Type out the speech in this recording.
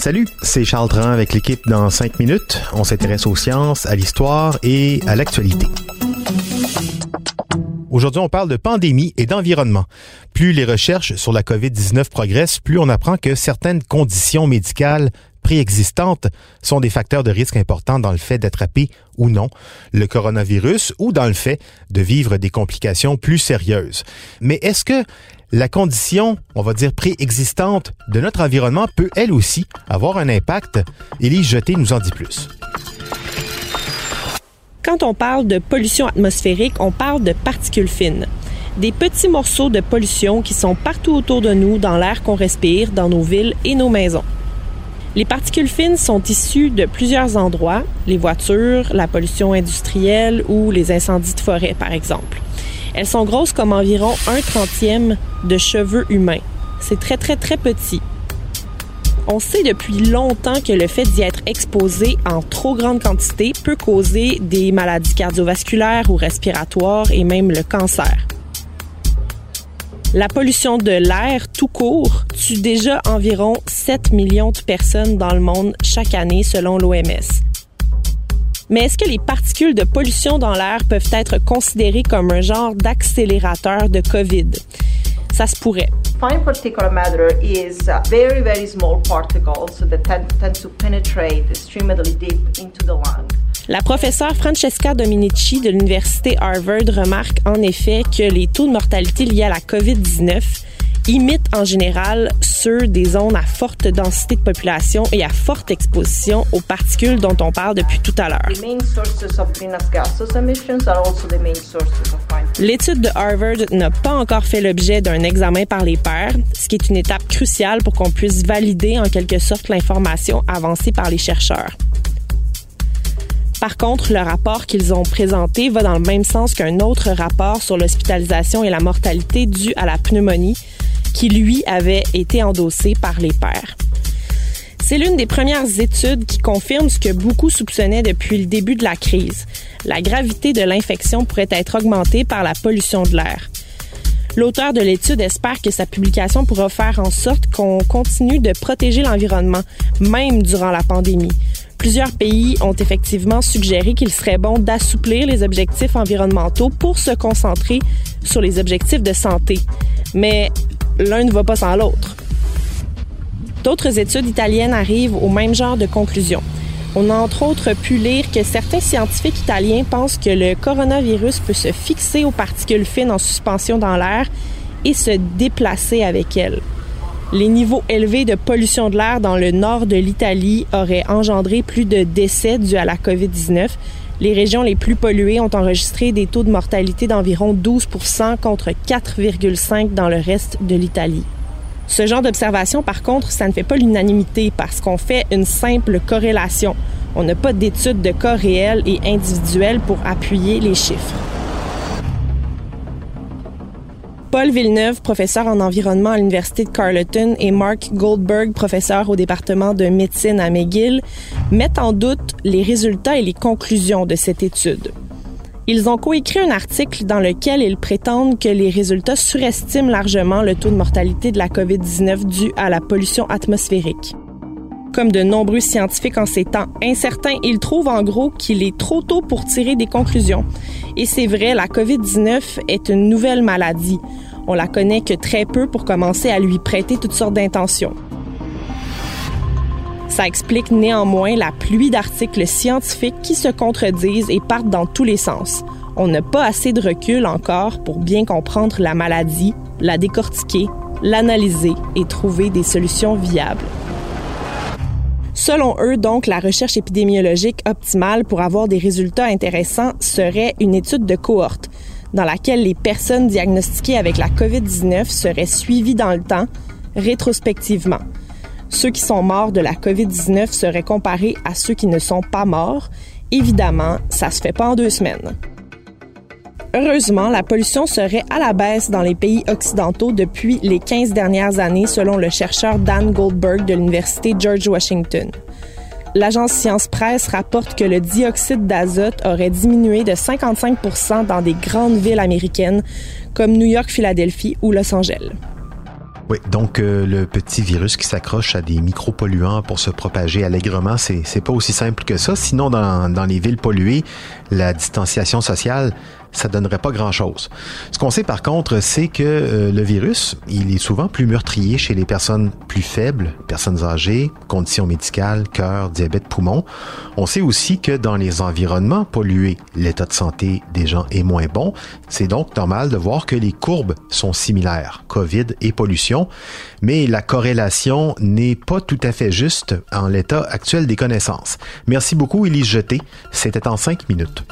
Salut, c'est Charles Dran avec l'équipe dans 5 minutes. On s'intéresse aux sciences, à l'histoire et à l'actualité. Aujourd'hui, on parle de pandémie et d'environnement. Plus les recherches sur la COVID-19 progressent, plus on apprend que certaines conditions médicales préexistantes sont des facteurs de risque importants dans le fait d'attraper ou non le coronavirus ou dans le fait de vivre des complications plus sérieuses. Mais est-ce que la condition, on va dire, préexistante de notre environnement peut elle aussi avoir un impact? Élie Jeté nous en dit plus. Quand on parle de pollution atmosphérique, on parle de particules fines. Des petits morceaux de pollution qui sont partout autour de nous, dans l'air qu'on respire, dans nos villes et nos maisons. Les particules fines sont issues de plusieurs endroits, les voitures, la pollution industrielle ou les incendies de forêt, par exemple. Elles sont grosses comme environ un trentième de cheveux humains. C'est très, très, très petit. On sait depuis longtemps que le fait d'y être exposé en trop grande quantité peut causer des maladies cardiovasculaires ou respiratoires et même le cancer. La pollution de l'air tout court tue déjà environ 7 millions de personnes dans le monde chaque année selon l'OMS. Mais est-ce que les particules de pollution dans l'air peuvent être considérées comme un genre d'accélérateur de COVID? Ça se pourrait. Fine particulate matter is very, very small particles that tend, tend to penetrate extremely deep into the lung. La professeure Francesca Dominici de l'Université Harvard remarque en effet que les taux de mortalité liés à la COVID-19 imitent en général ceux des zones à forte densité de population et à forte exposition aux particules dont on parle depuis tout à l'heure. L'étude de Harvard n'a pas encore fait l'objet d'un examen par les pairs, ce qui est une étape cruciale pour qu'on puisse valider en quelque sorte l'information avancée par les chercheurs. Par contre, le rapport qu'ils ont présenté va dans le même sens qu'un autre rapport sur l'hospitalisation et la mortalité due à la pneumonie, qui lui avait été endossé par les pairs. C'est l'une des premières études qui confirme ce que beaucoup soupçonnaient depuis le début de la crise. La gravité de l'infection pourrait être augmentée par la pollution de l'air. L'auteur de l'étude espère que sa publication pourra faire en sorte qu'on continue de protéger l'environnement, même durant la pandémie. Plusieurs pays ont effectivement suggéré qu'il serait bon d'assouplir les objectifs environnementaux pour se concentrer sur les objectifs de santé. Mais l'un ne va pas sans l'autre. D'autres études italiennes arrivent au même genre de conclusion. On a entre autres pu lire que certains scientifiques italiens pensent que le coronavirus peut se fixer aux particules fines en suspension dans l'air et se déplacer avec elles. Les niveaux élevés de pollution de l'air dans le nord de l'Italie auraient engendré plus de décès dus à la COVID-19. Les régions les plus polluées ont enregistré des taux de mortalité d'environ 12 contre 4,5 dans le reste de l'Italie. Ce genre d'observation, par contre, ça ne fait pas l'unanimité parce qu'on fait une simple corrélation. On n'a pas d'études de cas réels et individuels pour appuyer les chiffres. Paul Villeneuve, professeur en environnement à l'Université de Carleton, et Mark Goldberg, professeur au département de médecine à McGill, mettent en doute les résultats et les conclusions de cette étude. Ils ont coécrit un article dans lequel ils prétendent que les résultats surestiment largement le taux de mortalité de la COVID-19 dû à la pollution atmosphérique. Comme de nombreux scientifiques en ces temps incertains, ils trouvent en gros qu'il est trop tôt pour tirer des conclusions. Et c'est vrai, la COVID-19 est une nouvelle maladie. On la connaît que très peu pour commencer à lui prêter toutes sortes d'intentions. Ça explique néanmoins la pluie d'articles scientifiques qui se contredisent et partent dans tous les sens. On n'a pas assez de recul encore pour bien comprendre la maladie, la décortiquer, l'analyser et trouver des solutions viables. Selon eux, donc, la recherche épidémiologique optimale pour avoir des résultats intéressants serait une étude de cohorte, dans laquelle les personnes diagnostiquées avec la COVID-19 seraient suivies dans le temps, rétrospectivement. Ceux qui sont morts de la COVID-19 seraient comparés à ceux qui ne sont pas morts. Évidemment, ça se fait pas en deux semaines. Heureusement, la pollution serait à la baisse dans les pays occidentaux depuis les 15 dernières années, selon le chercheur Dan Goldberg de l'Université George Washington. L'agence Science Presse rapporte que le dioxyde d'azote aurait diminué de 55% dans des grandes villes américaines comme New York, Philadelphie ou Los Angeles. Oui, donc euh, le petit virus qui s'accroche à des micropolluants pour se propager allègrement, c'est pas aussi simple que ça. Sinon, dans les villes polluées, la distanciation sociale ça donnerait pas grand-chose. Ce qu'on sait par contre, c'est que euh, le virus, il est souvent plus meurtrier chez les personnes plus faibles, personnes âgées, conditions médicales, cœur, diabète, poumon. On sait aussi que dans les environnements pollués, l'état de santé des gens est moins bon. C'est donc normal de voir que les courbes sont similaires, COVID et pollution, mais la corrélation n'est pas tout à fait juste en l'état actuel des connaissances. Merci beaucoup, Élise Jeté. C'était en cinq minutes.